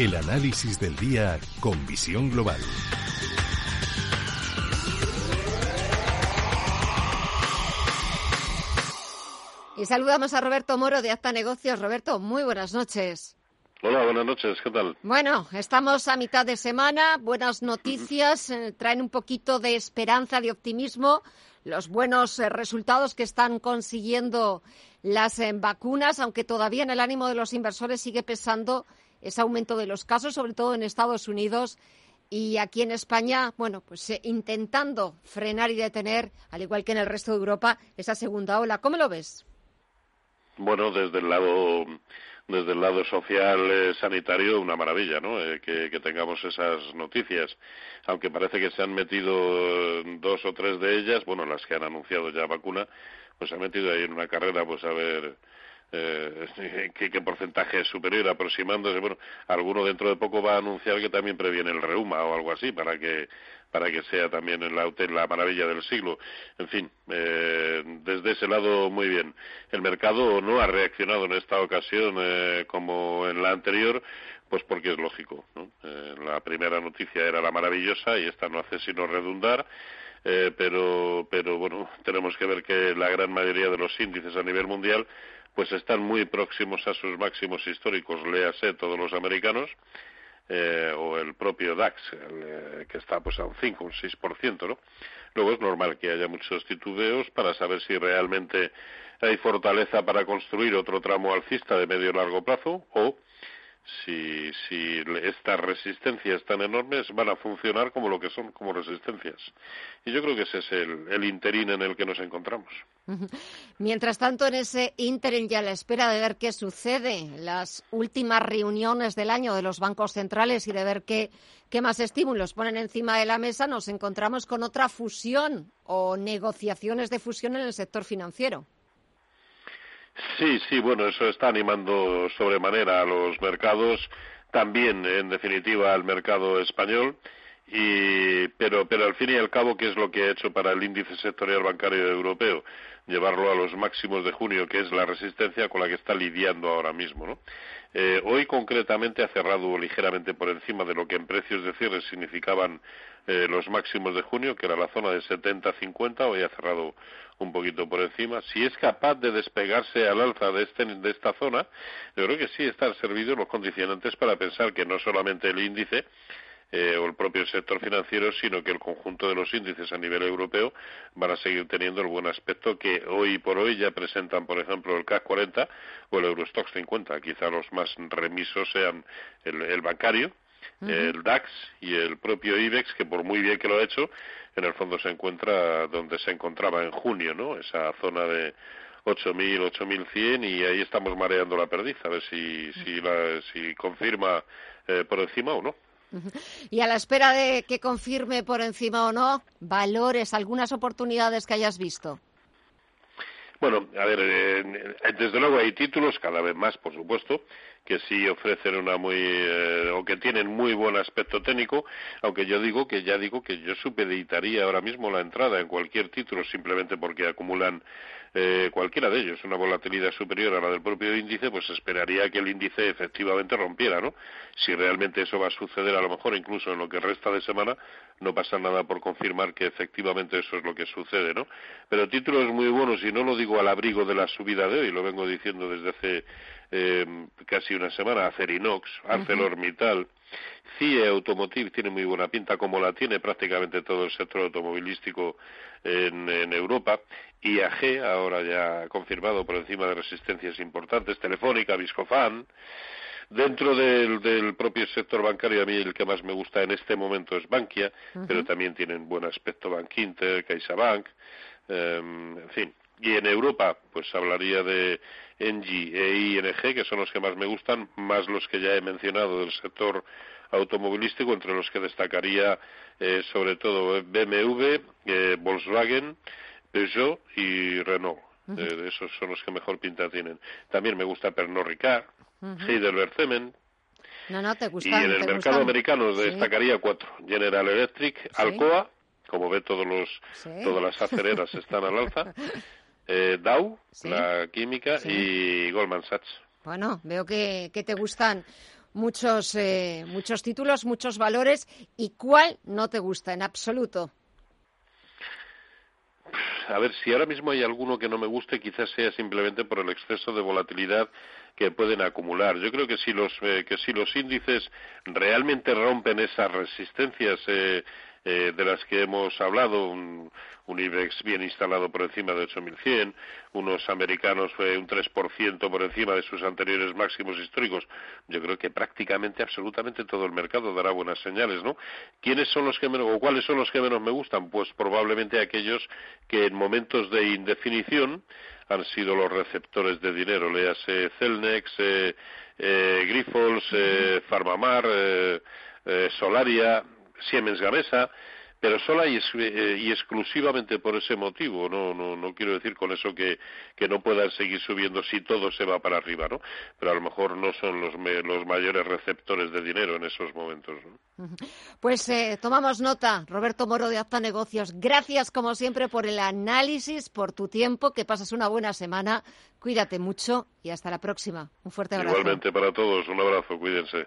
El análisis del día con visión global. Y saludamos a Roberto Moro de Acta Negocios. Roberto, muy buenas noches. Hola, buenas noches, ¿qué tal? Bueno, estamos a mitad de semana, buenas noticias, eh, traen un poquito de esperanza, de optimismo, los buenos eh, resultados que están consiguiendo las eh, vacunas, aunque todavía en el ánimo de los inversores sigue pesando ese aumento de los casos, sobre todo en Estados Unidos y aquí en España, bueno, pues eh, intentando frenar y detener, al igual que en el resto de Europa, esa segunda ola. ¿Cómo lo ves? Bueno, desde el lado desde el lado social eh, sanitario una maravilla, ¿no? Eh, que, que, tengamos esas noticias, aunque parece que se han metido dos o tres de ellas, bueno, las que han anunciado ya vacuna, pues se han metido ahí en una carrera, pues a ver eh, ¿qué, porcentaje es superior aproximándose. Bueno, alguno dentro de poco va a anunciar que también previene el reuma o algo así para que para que sea también en la, la maravilla del siglo. En fin, eh, desde ese lado muy bien. El mercado no ha reaccionado en esta ocasión eh, como en la anterior, pues porque es lógico. ¿no? Eh, la primera noticia era la maravillosa y esta no hace sino redundar. Eh, pero, pero bueno, tenemos que ver que la gran mayoría de los índices a nivel mundial pues están muy próximos a sus máximos históricos, léase todos los americanos, eh, o el propio DAX, eh, que está pues a un 5, un 6%, ¿no? Luego es normal que haya muchos titubeos para saber si realmente hay fortaleza para construir otro tramo alcista de medio y largo plazo o si, si estas resistencias tan enormes van a funcionar como lo que son, como resistencias. Y yo creo que ese es el, el interín en el que nos encontramos. Mientras tanto, en ese interín y a la espera de ver qué sucede, las últimas reuniones del año de los bancos centrales y de ver qué, qué más estímulos ponen encima de la mesa, nos encontramos con otra fusión o negociaciones de fusión en el sector financiero. Sí, sí, bueno, eso está animando sobremanera a los mercados, también, en definitiva, al mercado español. Y, pero, pero al fin y al cabo, ¿qué es lo que ha hecho para el índice sectorial bancario europeo? Llevarlo a los máximos de junio, que es la resistencia con la que está lidiando ahora mismo. ¿no? Eh, hoy concretamente ha cerrado ligeramente por encima de lo que en precios de cierre significaban eh, los máximos de junio, que era la zona de 70-50, hoy ha cerrado un poquito por encima. Si es capaz de despegarse al alza de, este, de esta zona, yo creo que sí están servidos los condicionantes para pensar que no solamente el índice, eh, o el propio sector financiero, sino que el conjunto de los índices a nivel europeo van a seguir teniendo el buen aspecto que hoy por hoy ya presentan, por ejemplo, el CAC 40 o el Eurostox 50. Quizá los más remisos sean el, bancario, el DAX y el propio IBEX, que por muy bien que lo ha hecho, en el fondo se encuentra donde se encontraba en junio, ¿no? Esa zona de 8.000, 8.100 y ahí estamos mareando la perdiz, a ver si, si, si confirma eh, por encima o no. Y a la espera de que confirme por encima o no, valores, algunas oportunidades que hayas visto. Bueno, a ver, eh, desde luego hay títulos, cada vez más, por supuesto, que sí ofrecen una muy eh, o que tienen muy buen aspecto técnico, aunque yo digo que ya digo que yo supeditaría ahora mismo la entrada en cualquier título simplemente porque acumulan eh, cualquiera de ellos una volatilidad superior a la del propio índice, pues esperaría que el índice efectivamente rompiera, ¿no? Si realmente eso va a suceder, a lo mejor incluso en lo que resta de semana, no pasa nada por confirmar que efectivamente eso es lo que sucede, ¿no? Pero títulos muy buenos, y no lo digo al abrigo de la subida de hoy, lo vengo diciendo desde hace eh, casi una semana, Acerinox, ArcelorMittal, CIE Automotive tiene muy buena pinta, como la tiene prácticamente todo el sector automovilístico en, en Europa. IAG, ahora ya confirmado por encima de resistencias importantes, Telefónica, Viscofan. Dentro del, del, propio sector bancario, a mí el que más me gusta en este momento es Bankia, pero también tienen buen aspecto Bank Inter, CaixaBank, eh, en fin, Y en Europa, pues hablaría de Engie e ING, que son los que más me gustan, más los que ya he mencionado del sector automovilístico, entre los que destacaría eh, sobre todo BMW, eh, Volkswagen, Peugeot y Renault. Eh, esos son los que mejor pinta tienen. También me gusta Pernod Ricard, Heidelberg Cement. No, no, te y en el mercado americano destacaría cuatro. General Electric, Alcoa, como ve todos los, todas las acereras están al alza, eh, Dow, la química, y Goldman Sachs. Bueno, veo que, que te gustan muchos, eh, muchos títulos, muchos valores. ¿Y cuál no te gusta en absoluto? A ver, si ahora mismo hay alguno que no me guste, quizás sea simplemente por el exceso de volatilidad que pueden acumular. Yo creo que si los, eh, que si los índices realmente rompen esas resistencias eh, eh, de las que hemos hablado, un, IBEX bien instalado por encima de 8.100, unos americanos fue un 3% por encima de sus anteriores máximos históricos. Yo creo que prácticamente, absolutamente todo el mercado dará buenas señales, ¿no? ¿Quiénes son los que menos, o cuáles son los que menos me gustan? Pues probablemente aquellos que en momentos de indefinición han sido los receptores de dinero, léase Celnex, eh, eh, Grifols, eh, Farmamar, eh, Solaria, Siemens Gamesa, pero sola y, eh, y, exclusivamente por ese motivo. No, no, no quiero decir con eso que, que, no puedan seguir subiendo si todo se va para arriba, ¿no? Pero a lo mejor no son los, los mayores receptores de dinero en esos momentos. Pues eh, tomamos nota, Roberto Moro de Acta Negocios. Gracias, como siempre, por el análisis, por tu tiempo. Que pases una buena semana. Cuídate mucho y hasta la próxima. Un fuerte abrazo. Igualmente para todos. Un abrazo. Cuídense.